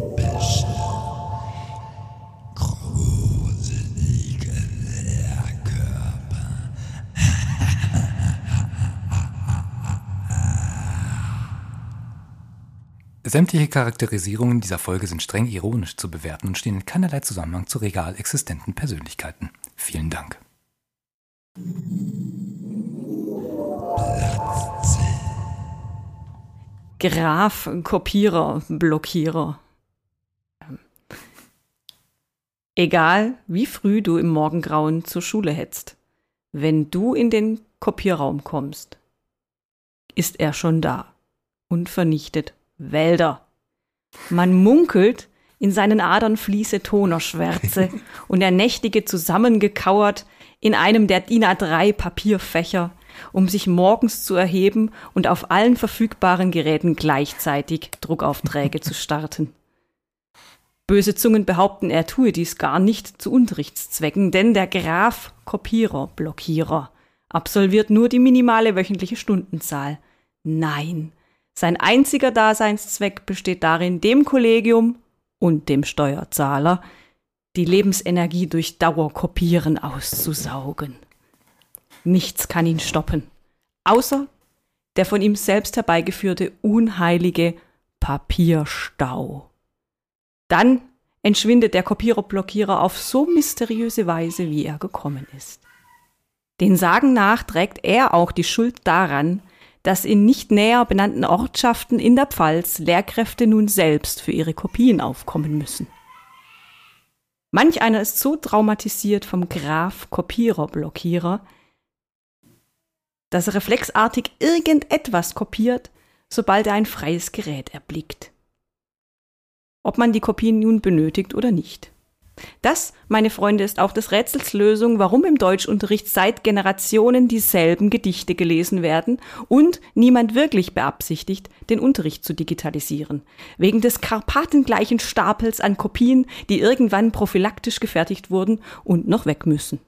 Special. Gruselige Lehrkörper. Sämtliche Charakterisierungen dieser Folge sind streng ironisch zu bewerten und stehen in keinerlei Zusammenhang zu real existenten Persönlichkeiten. Vielen Dank. Graf, Kopierer, Blockierer. Egal, wie früh du im Morgengrauen zur Schule hetzt, wenn du in den Kopierraum kommst, ist er schon da und vernichtet Wälder. Man munkelt, in seinen Adern fließe Tonerschwärze und er nächtige zusammengekauert in einem der DIN A3 Papierfächer, um sich morgens zu erheben und auf allen verfügbaren Geräten gleichzeitig Druckaufträge zu starten. Böse Zungen behaupten, er tue dies gar nicht zu Unterrichtszwecken, denn der Graf Kopierer, Blockierer, absolviert nur die minimale wöchentliche Stundenzahl. Nein, sein einziger Daseinszweck besteht darin, dem Kollegium und dem Steuerzahler die Lebensenergie durch Dauerkopieren auszusaugen. Nichts kann ihn stoppen, außer der von ihm selbst herbeigeführte unheilige Papierstau. Dann entschwindet der Kopierer-Blockierer auf so mysteriöse Weise, wie er gekommen ist. Den Sagen nach trägt er auch die Schuld daran, dass in nicht näher benannten Ortschaften in der Pfalz Lehrkräfte nun selbst für ihre Kopien aufkommen müssen. Manch einer ist so traumatisiert vom Graf Kopierer-Blockierer, dass er reflexartig irgendetwas kopiert, sobald er ein freies Gerät erblickt. Ob man die Kopien nun benötigt oder nicht. Das, meine Freunde, ist auch des Rätsels Lösung, warum im Deutschunterricht seit Generationen dieselben Gedichte gelesen werden und niemand wirklich beabsichtigt, den Unterricht zu digitalisieren. Wegen des karpatengleichen Stapels an Kopien, die irgendwann prophylaktisch gefertigt wurden und noch weg müssen.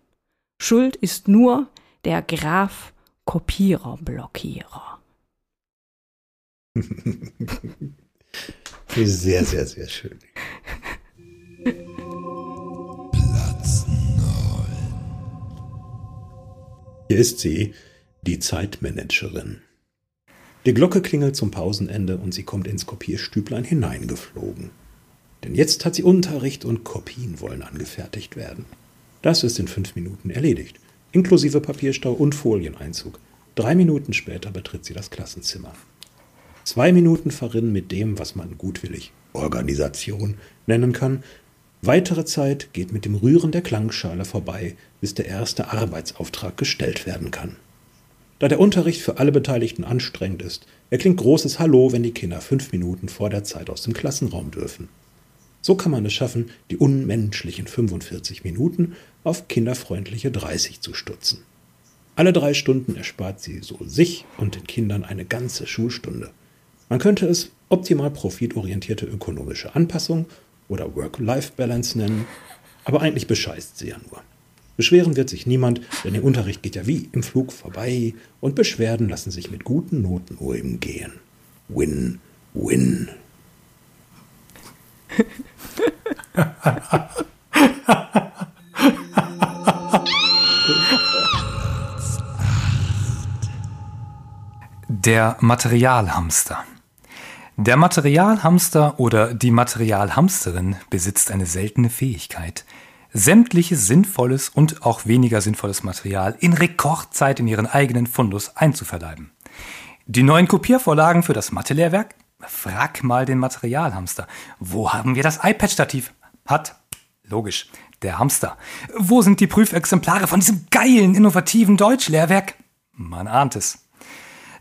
Schuld ist nur der Graf Kopierer-Blockierer. Sehr, sehr, sehr schön. Platz 9. Hier ist sie, die Zeitmanagerin. Die Glocke klingelt zum Pausenende und sie kommt ins Kopierstüblein hineingeflogen. Denn jetzt hat sie Unterricht und Kopien wollen angefertigt werden. Das ist in fünf Minuten erledigt, inklusive Papierstau und Folieneinzug. Drei Minuten später betritt sie das Klassenzimmer. Zwei Minuten verrinnen mit dem, was man gutwillig Organisation nennen kann. Weitere Zeit geht mit dem Rühren der Klangschale vorbei, bis der erste Arbeitsauftrag gestellt werden kann. Da der Unterricht für alle Beteiligten anstrengend ist, erklingt großes Hallo, wenn die Kinder fünf Minuten vor der Zeit aus dem Klassenraum dürfen. So kann man es schaffen, die unmenschlichen 45 Minuten auf kinderfreundliche 30 zu stutzen. Alle drei Stunden erspart sie so sich und den Kindern eine ganze Schulstunde. Man könnte es optimal profitorientierte ökonomische Anpassung oder Work-Life-Balance nennen, aber eigentlich bescheißt sie ja nur. Beschweren wird sich niemand, denn der Unterricht geht ja wie im Flug vorbei und Beschwerden lassen sich mit guten Noten nur im Gehen. Win, win. Der Materialhamster. Der Materialhamster oder die Materialhamsterin besitzt eine seltene Fähigkeit, sämtliches sinnvolles und auch weniger sinnvolles Material in Rekordzeit in ihren eigenen Fundus einzuverleiben. Die neuen Kopiervorlagen für das Mathelehrwerk? Frag mal den Materialhamster. Wo haben wir das iPad-Stativ? Hat. Logisch. Der Hamster. Wo sind die Prüfexemplare von diesem geilen, innovativen Deutschlehrwerk? Man ahnt es.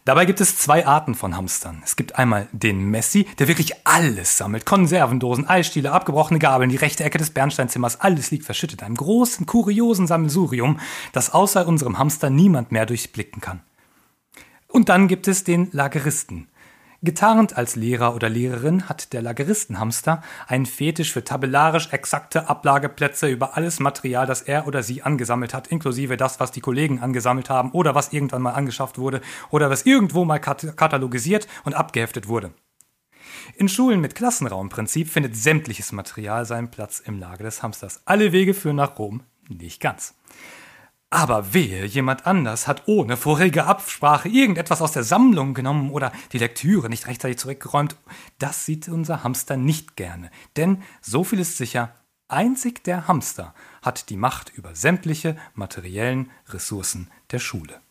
Dabei gibt es zwei Arten von Hamstern. Es gibt einmal den Messi, der wirklich alles sammelt. Konservendosen, Eisstiele, abgebrochene Gabeln, die rechte Ecke des Bernsteinzimmers, alles liegt verschüttet in einem großen, kuriosen Sammelsurium, das außer unserem Hamster niemand mehr durchblicken kann. Und dann gibt es den Lageristen. Getarnt als Lehrer oder Lehrerin hat der Lageristenhamster einen Fetisch für tabellarisch exakte Ablageplätze über alles Material, das er oder sie angesammelt hat, inklusive das, was die Kollegen angesammelt haben oder was irgendwann mal angeschafft wurde oder was irgendwo mal kat katalogisiert und abgeheftet wurde. In Schulen mit Klassenraumprinzip findet sämtliches Material seinen Platz im Lager des Hamsters. Alle Wege führen nach Rom, nicht ganz. Aber wehe, jemand anders hat ohne vorherige Absprache irgendetwas aus der Sammlung genommen oder die Lektüre nicht rechtzeitig zurückgeräumt. Das sieht unser Hamster nicht gerne. Denn so viel ist sicher, einzig der Hamster hat die Macht über sämtliche materiellen Ressourcen der Schule.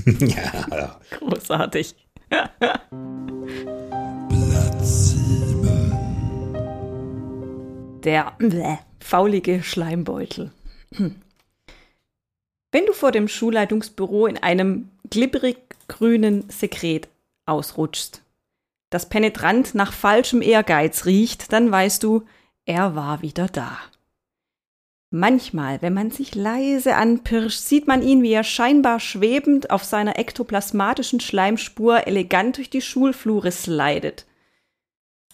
ja, Großartig. Platz 7. Der bläh, faulige Schleimbeutel. Hm. Wenn du vor dem Schulleitungsbüro in einem glibberig grünen Sekret ausrutschst, das penetrant nach falschem Ehrgeiz riecht, dann weißt du, er war wieder da. Manchmal, wenn man sich leise anpirscht, sieht man ihn, wie er scheinbar schwebend auf seiner ektoplasmatischen Schleimspur elegant durch die Schulflure slidet.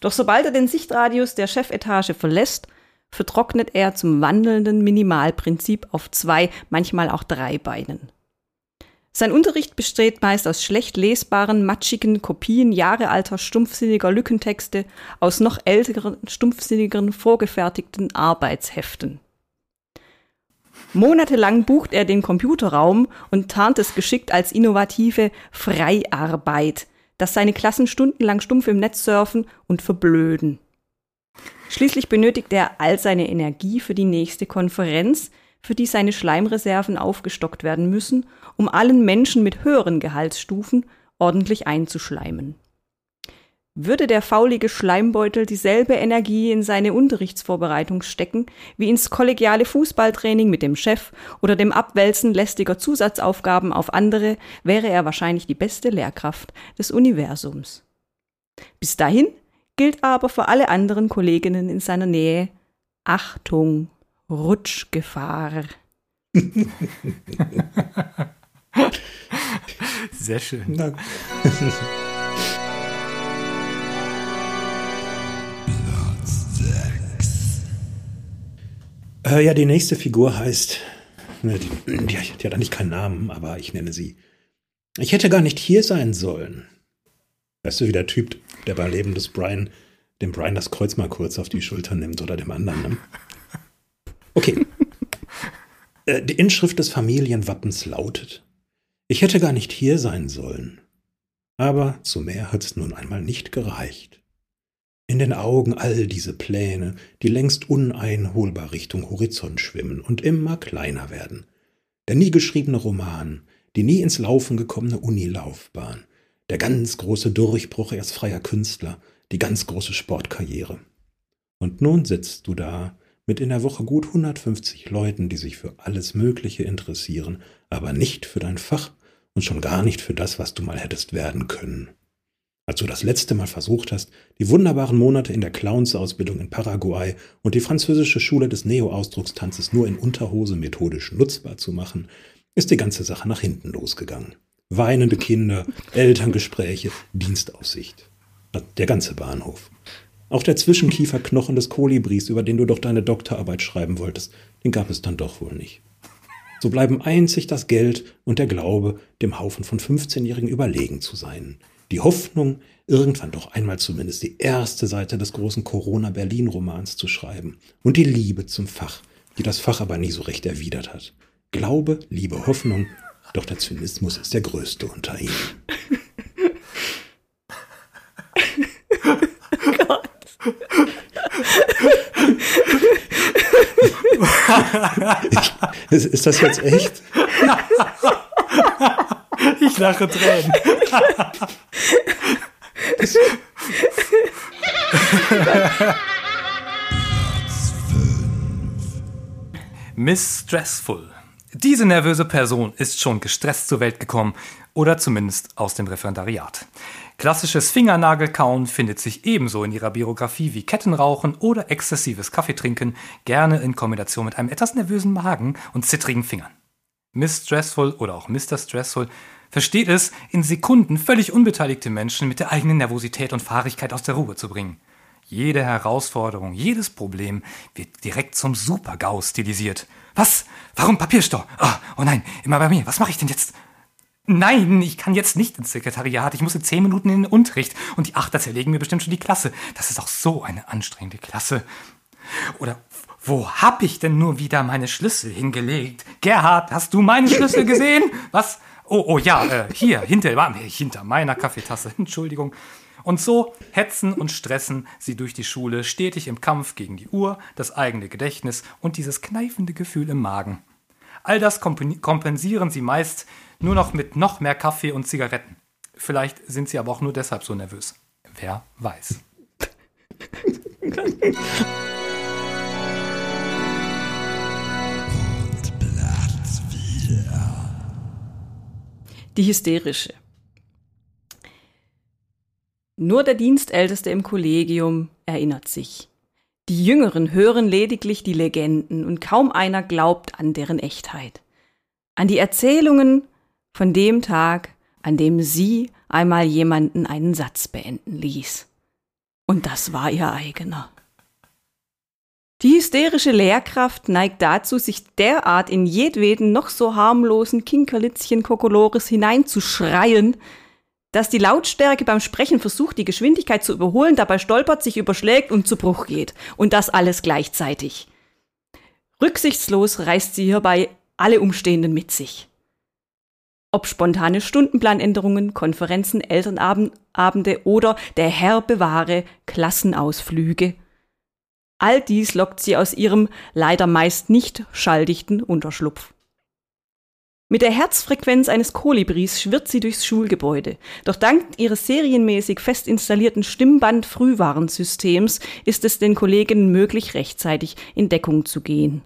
Doch sobald er den Sichtradius der Chefetage verlässt, vertrocknet er zum wandelnden Minimalprinzip auf zwei, manchmal auch drei Beinen. Sein Unterricht besteht meist aus schlecht lesbaren, matschigen Kopien jahrealter stumpfsinniger Lückentexte aus noch älteren, stumpfsinnigeren vorgefertigten Arbeitsheften. Monatelang bucht er den Computerraum und tarnt es geschickt als innovative Freiarbeit, dass seine Klassen stundenlang stumpf im Netz surfen und verblöden. Schließlich benötigt er all seine Energie für die nächste Konferenz, für die seine Schleimreserven aufgestockt werden müssen, um allen Menschen mit höheren Gehaltsstufen ordentlich einzuschleimen. Würde der faulige Schleimbeutel dieselbe Energie in seine Unterrichtsvorbereitung stecken, wie ins kollegiale Fußballtraining mit dem Chef oder dem Abwälzen lästiger Zusatzaufgaben auf andere, wäre er wahrscheinlich die beste Lehrkraft des Universums. Bis dahin gilt aber für alle anderen Kolleginnen in seiner Nähe Achtung, Rutschgefahr. Sehr schön. Na, Äh, ja, die nächste Figur heißt. ne, Die, die, die hat eigentlich keinen Namen, aber ich nenne sie. Ich hätte gar nicht hier sein sollen. Weißt du, wie der Typ, der bei Leben des Brian, dem Brian das Kreuz mal kurz auf die Schulter nimmt oder dem anderen. Ne? Okay. Äh, die Inschrift des Familienwappens lautet: Ich hätte gar nicht hier sein sollen. Aber zu mehr hat's nun einmal nicht gereicht. In den Augen all diese Pläne, die längst uneinholbar Richtung Horizont schwimmen und immer kleiner werden. Der nie geschriebene Roman, die nie ins Laufen gekommene Unilaufbahn, der ganz große Durchbruch als freier Künstler, die ganz große Sportkarriere. Und nun sitzt du da mit in der Woche gut 150 Leuten, die sich für alles Mögliche interessieren, aber nicht für dein Fach und schon gar nicht für das, was du mal hättest werden können. Als du das letzte Mal versucht hast, die wunderbaren Monate in der Clownsausbildung in Paraguay und die französische Schule des Neo-Ausdruckstanzes nur in Unterhose methodisch nutzbar zu machen, ist die ganze Sache nach hinten losgegangen. Weinende Kinder, Elterngespräche, Dienstaussicht. Der ganze Bahnhof. Auch der Zwischenkieferknochen des Kolibris, über den du doch deine Doktorarbeit schreiben wolltest, den gab es dann doch wohl nicht. So bleiben einzig das Geld und der Glaube, dem Haufen von 15-Jährigen überlegen zu sein. Die Hoffnung, irgendwann doch einmal zumindest die erste Seite des großen Corona-Berlin-Romans zu schreiben. Und die Liebe zum Fach, die das Fach aber nie so recht erwidert hat. Glaube, Liebe, Hoffnung, doch der Zynismus ist der größte unter ihnen. Ich, ist, ist das jetzt echt? Ich lache Tränen. Miss Stressful. Diese nervöse Person ist schon gestresst zur Welt gekommen oder zumindest aus dem Referendariat. Klassisches Fingernagelkauen findet sich ebenso in ihrer Biografie wie Kettenrauchen oder exzessives Kaffeetrinken, gerne in Kombination mit einem etwas nervösen Magen und zittrigen Fingern. Miss Stressful oder auch Mr. Stressful versteht es, in Sekunden völlig unbeteiligte Menschen mit der eigenen Nervosität und Fahrigkeit aus der Ruhe zu bringen. Jede Herausforderung, jedes Problem wird direkt zum Super-GAU stilisiert. Was? Warum Papierstau? Oh, oh nein, immer bei mir. Was mache ich denn jetzt? Nein, ich kann jetzt nicht ins Sekretariat. Ich muss in zehn Minuten in den Unterricht. Und die Achter zerlegen mir bestimmt schon die Klasse. Das ist auch so eine anstrengende Klasse. Oder wo hab ich denn nur wieder meine Schlüssel hingelegt? Gerhard, hast du meine Schlüssel gesehen? Was? Oh, oh ja, äh, hier, hinter, hinter meiner Kaffeetasse. Entschuldigung. Und so hetzen und stressen sie durch die Schule, stetig im Kampf gegen die Uhr, das eigene Gedächtnis und dieses kneifende Gefühl im Magen. All das kompensieren sie meist nur noch mit noch mehr Kaffee und Zigaretten. Vielleicht sind sie aber auch nur deshalb so nervös. Wer weiß. Und Platz 4. Die hysterische. Nur der Dienstälteste im Kollegium erinnert sich. Die Jüngeren hören lediglich die Legenden und kaum einer glaubt an deren Echtheit. An die Erzählungen von dem Tag, an dem sie einmal jemanden einen Satz beenden ließ. Und das war ihr eigener. Die hysterische Lehrkraft neigt dazu, sich derart in jedweden noch so harmlosen Kinkerlitzchen Kokolores hineinzuschreien, dass die Lautstärke beim Sprechen versucht, die Geschwindigkeit zu überholen, dabei stolpert, sich überschlägt und zu Bruch geht. Und das alles gleichzeitig. Rücksichtslos reißt sie hierbei alle Umstehenden mit sich. Ob spontane Stundenplanänderungen, Konferenzen, Elternabende oder der Herr bewahre Klassenausflüge. All dies lockt sie aus ihrem leider meist nicht schalldichten Unterschlupf. Mit der Herzfrequenz eines Kolibris schwirrt sie durchs Schulgebäude. Doch dank ihres serienmäßig fest installierten Stimmband-Frühwarnsystems ist es den Kolleginnen möglich, rechtzeitig in Deckung zu gehen.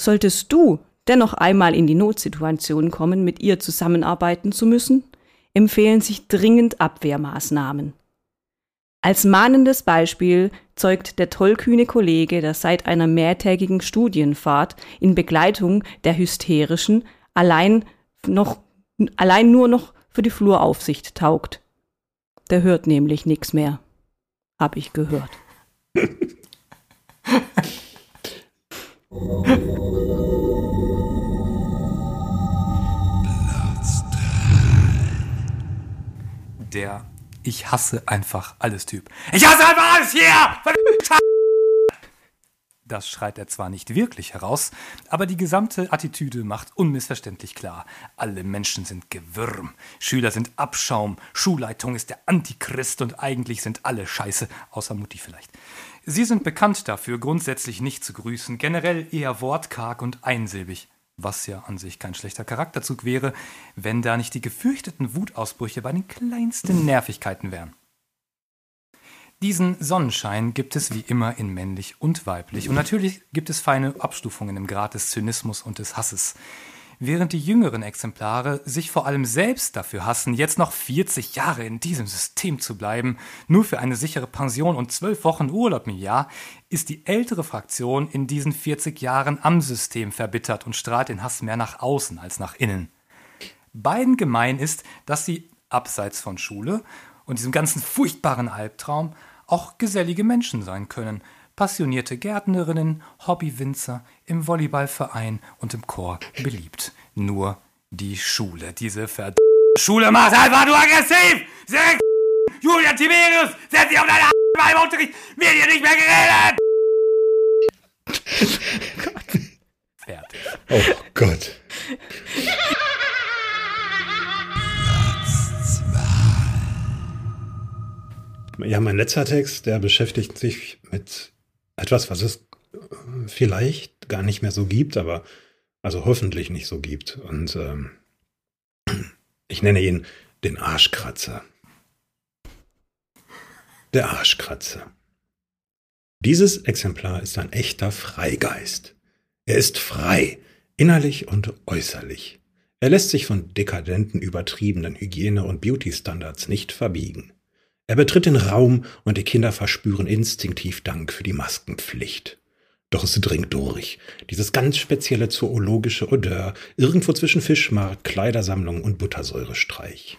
Solltest du dennoch einmal in die Notsituation kommen, mit ihr zusammenarbeiten zu müssen, empfehlen sich dringend Abwehrmaßnahmen. Als mahnendes Beispiel zeugt der tollkühne Kollege, der seit einer mehrtägigen Studienfahrt in Begleitung der hysterischen allein noch, allein nur noch für die Fluraufsicht taugt. Der hört nämlich nichts mehr. Hab ich gehört. Platz 3. Der Ich hasse einfach alles Typ. Ich hasse einfach alles hier! Verdammte Scheiße! Das schreit er zwar nicht wirklich heraus, aber die gesamte Attitüde macht unmissverständlich klar. Alle Menschen sind Gewürm, Schüler sind Abschaum, Schulleitung ist der Antichrist und eigentlich sind alle Scheiße, außer Mutti vielleicht. Sie sind bekannt dafür, grundsätzlich nicht zu grüßen, generell eher wortkarg und einsilbig. Was ja an sich kein schlechter Charakterzug wäre, wenn da nicht die gefürchteten Wutausbrüche bei den kleinsten Nervigkeiten wären. Diesen Sonnenschein gibt es wie immer in männlich und weiblich. Und natürlich gibt es feine Abstufungen im Grad des Zynismus und des Hasses. Während die jüngeren Exemplare sich vor allem selbst dafür hassen, jetzt noch 40 Jahre in diesem System zu bleiben, nur für eine sichere Pension und 12 Wochen Urlaub im Jahr, ist die ältere Fraktion in diesen 40 Jahren am System verbittert und strahlt den Hass mehr nach außen als nach innen. Beiden gemein ist, dass sie abseits von Schule und diesem ganzen furchtbaren Albtraum auch gesellige Menschen sein können. Passionierte Gärtnerinnen, Hobbywinzer, im Volleyballverein und im Chor beliebt. Nur die Schule, diese verd Schule macht einfach nur aggressiv! Sehr Julia Tiberius, setz dich auf deine A beim Unterricht, wird hier nicht mehr geredet! Fertig. Oh Gott. Ja, mein letzter Text, der beschäftigt sich mit etwas, was es äh, vielleicht gar nicht mehr so gibt, aber also hoffentlich nicht so gibt. Und ähm, ich nenne ihn den Arschkratzer. Der Arschkratzer. Dieses Exemplar ist ein echter Freigeist. Er ist frei, innerlich und äußerlich. Er lässt sich von dekadenten, übertriebenen Hygiene- und Beauty-Standards nicht verbiegen. Er betritt den Raum und die Kinder verspüren instinktiv Dank für die Maskenpflicht. Doch es dringt durch. Dieses ganz spezielle zoologische Odeur, irgendwo zwischen Fischmarkt, Kleidersammlung und Buttersäurestreich.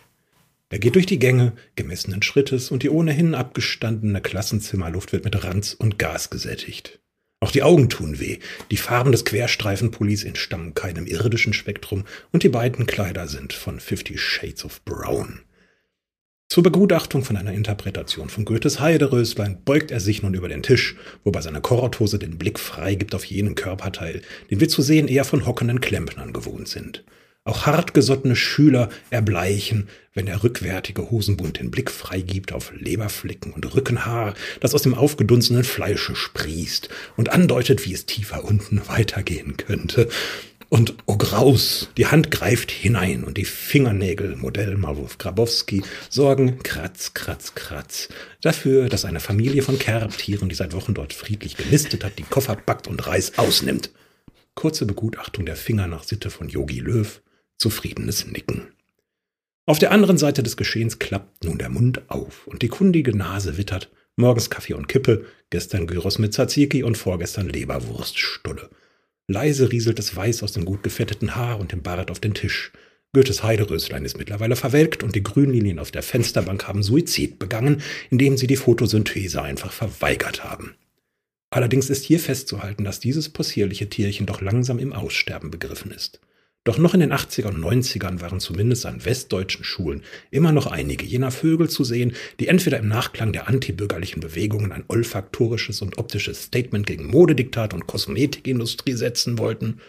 Er geht durch die Gänge, gemessenen Schrittes, und die ohnehin abgestandene Klassenzimmerluft wird mit Ranz und Gas gesättigt. Auch die Augen tun weh. Die Farben des Querstreifenpullis entstammen keinem irdischen Spektrum und die beiden Kleider sind von Fifty Shades of Brown. Zur Begutachtung von einer Interpretation von Goethes Heideröslein beugt er sich nun über den Tisch, wobei seine Korthose den Blick freigibt auf jenen Körperteil, den wir zu sehen eher von hockenden Klempnern gewohnt sind. Auch hartgesottene Schüler erbleichen, wenn der rückwärtige Hosenbund den Blick freigibt auf Leberflecken und Rückenhaar, das aus dem aufgedunsenen Fleische sprießt und andeutet, wie es tiefer unten weitergehen könnte. Und oh Graus, die Hand greift hinein und die Fingernägel, Modell Marwolf Grabowski, sorgen kratz, kratz, kratz dafür, dass eine Familie von Kerbtieren, die seit Wochen dort friedlich genistet hat, die Koffer packt und Reis ausnimmt. Kurze Begutachtung der Finger nach Sitte von Yogi Löw, zufriedenes Nicken. Auf der anderen Seite des Geschehens klappt nun der Mund auf und die kundige Nase wittert, morgens Kaffee und Kippe, gestern Gyros mit Tzatziki und vorgestern Leberwurststulle. Leise rieselt es weiß aus dem gut gefetteten Haar und dem Bart auf den Tisch. Goethes Heideröslein ist mittlerweile verwelkt und die Grünlinien auf der Fensterbank haben Suizid begangen, indem sie die Photosynthese einfach verweigert haben. Allerdings ist hier festzuhalten, dass dieses possierliche Tierchen doch langsam im Aussterben begriffen ist. Doch noch in den 80er und 90ern waren zumindest an westdeutschen Schulen immer noch einige jener Vögel zu sehen, die entweder im Nachklang der antibürgerlichen Bewegungen ein olfaktorisches und optisches Statement gegen Modediktat und Kosmetikindustrie setzen wollten,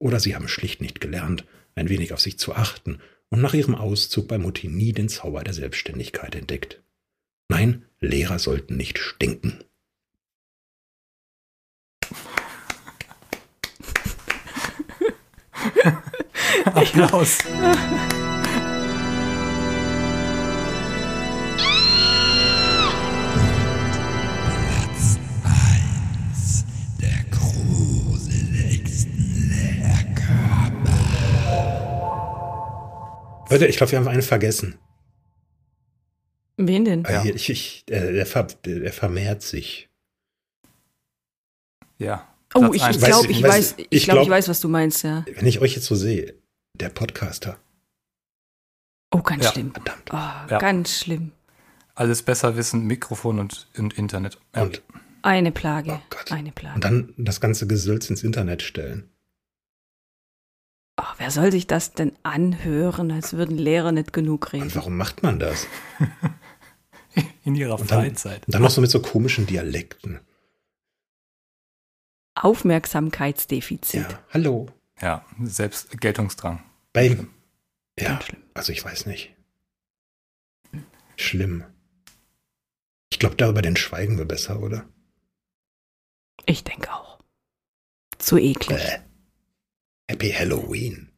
oder sie haben schlicht nicht gelernt, ein wenig auf sich zu achten und nach ihrem Auszug bei Mutti nie den Zauber der Selbstständigkeit entdeckt. Nein, Lehrer sollten nicht stinken. Applaus. Leute, ich glaube, wir haben einen vergessen. Wen denn? Ja. Ich, ich, der, der, ver, der vermehrt sich. Ja. Oh, Platz ich, ich glaube, ich weiß- ich ich glaube, ich glaub- weiß, was du meinst, ja. Wenn ich euch jetzt so sehe, der Podcaster. Oh, ganz Ja. schlimm. Verdammt. Oh, Ja. Ganz schlimm. Alles besser wissen, Mikrofon und, und Internet. Ja. Und, Eine Plage. Oh Gott. Eine Plage. und dann das ganze Gesülz ins Internet stellen. Oh, wer soll sich das denn anhören, als würden Lehrer nicht genug reden? Und warum macht man das? In ihrer Und dann, Freizeit. und dann noch so mit so komischen Dialekten. Aufmerksamkeitsdefizit. Ja, hallo. Ja, selbst Geltungsdrang. Bei, ja, also ich weiß nicht. Schlimm. Ich glaube, darüber den schweigen wir besser, oder? Ich denke auch. Zu eklig. Bäh. Happy Halloween.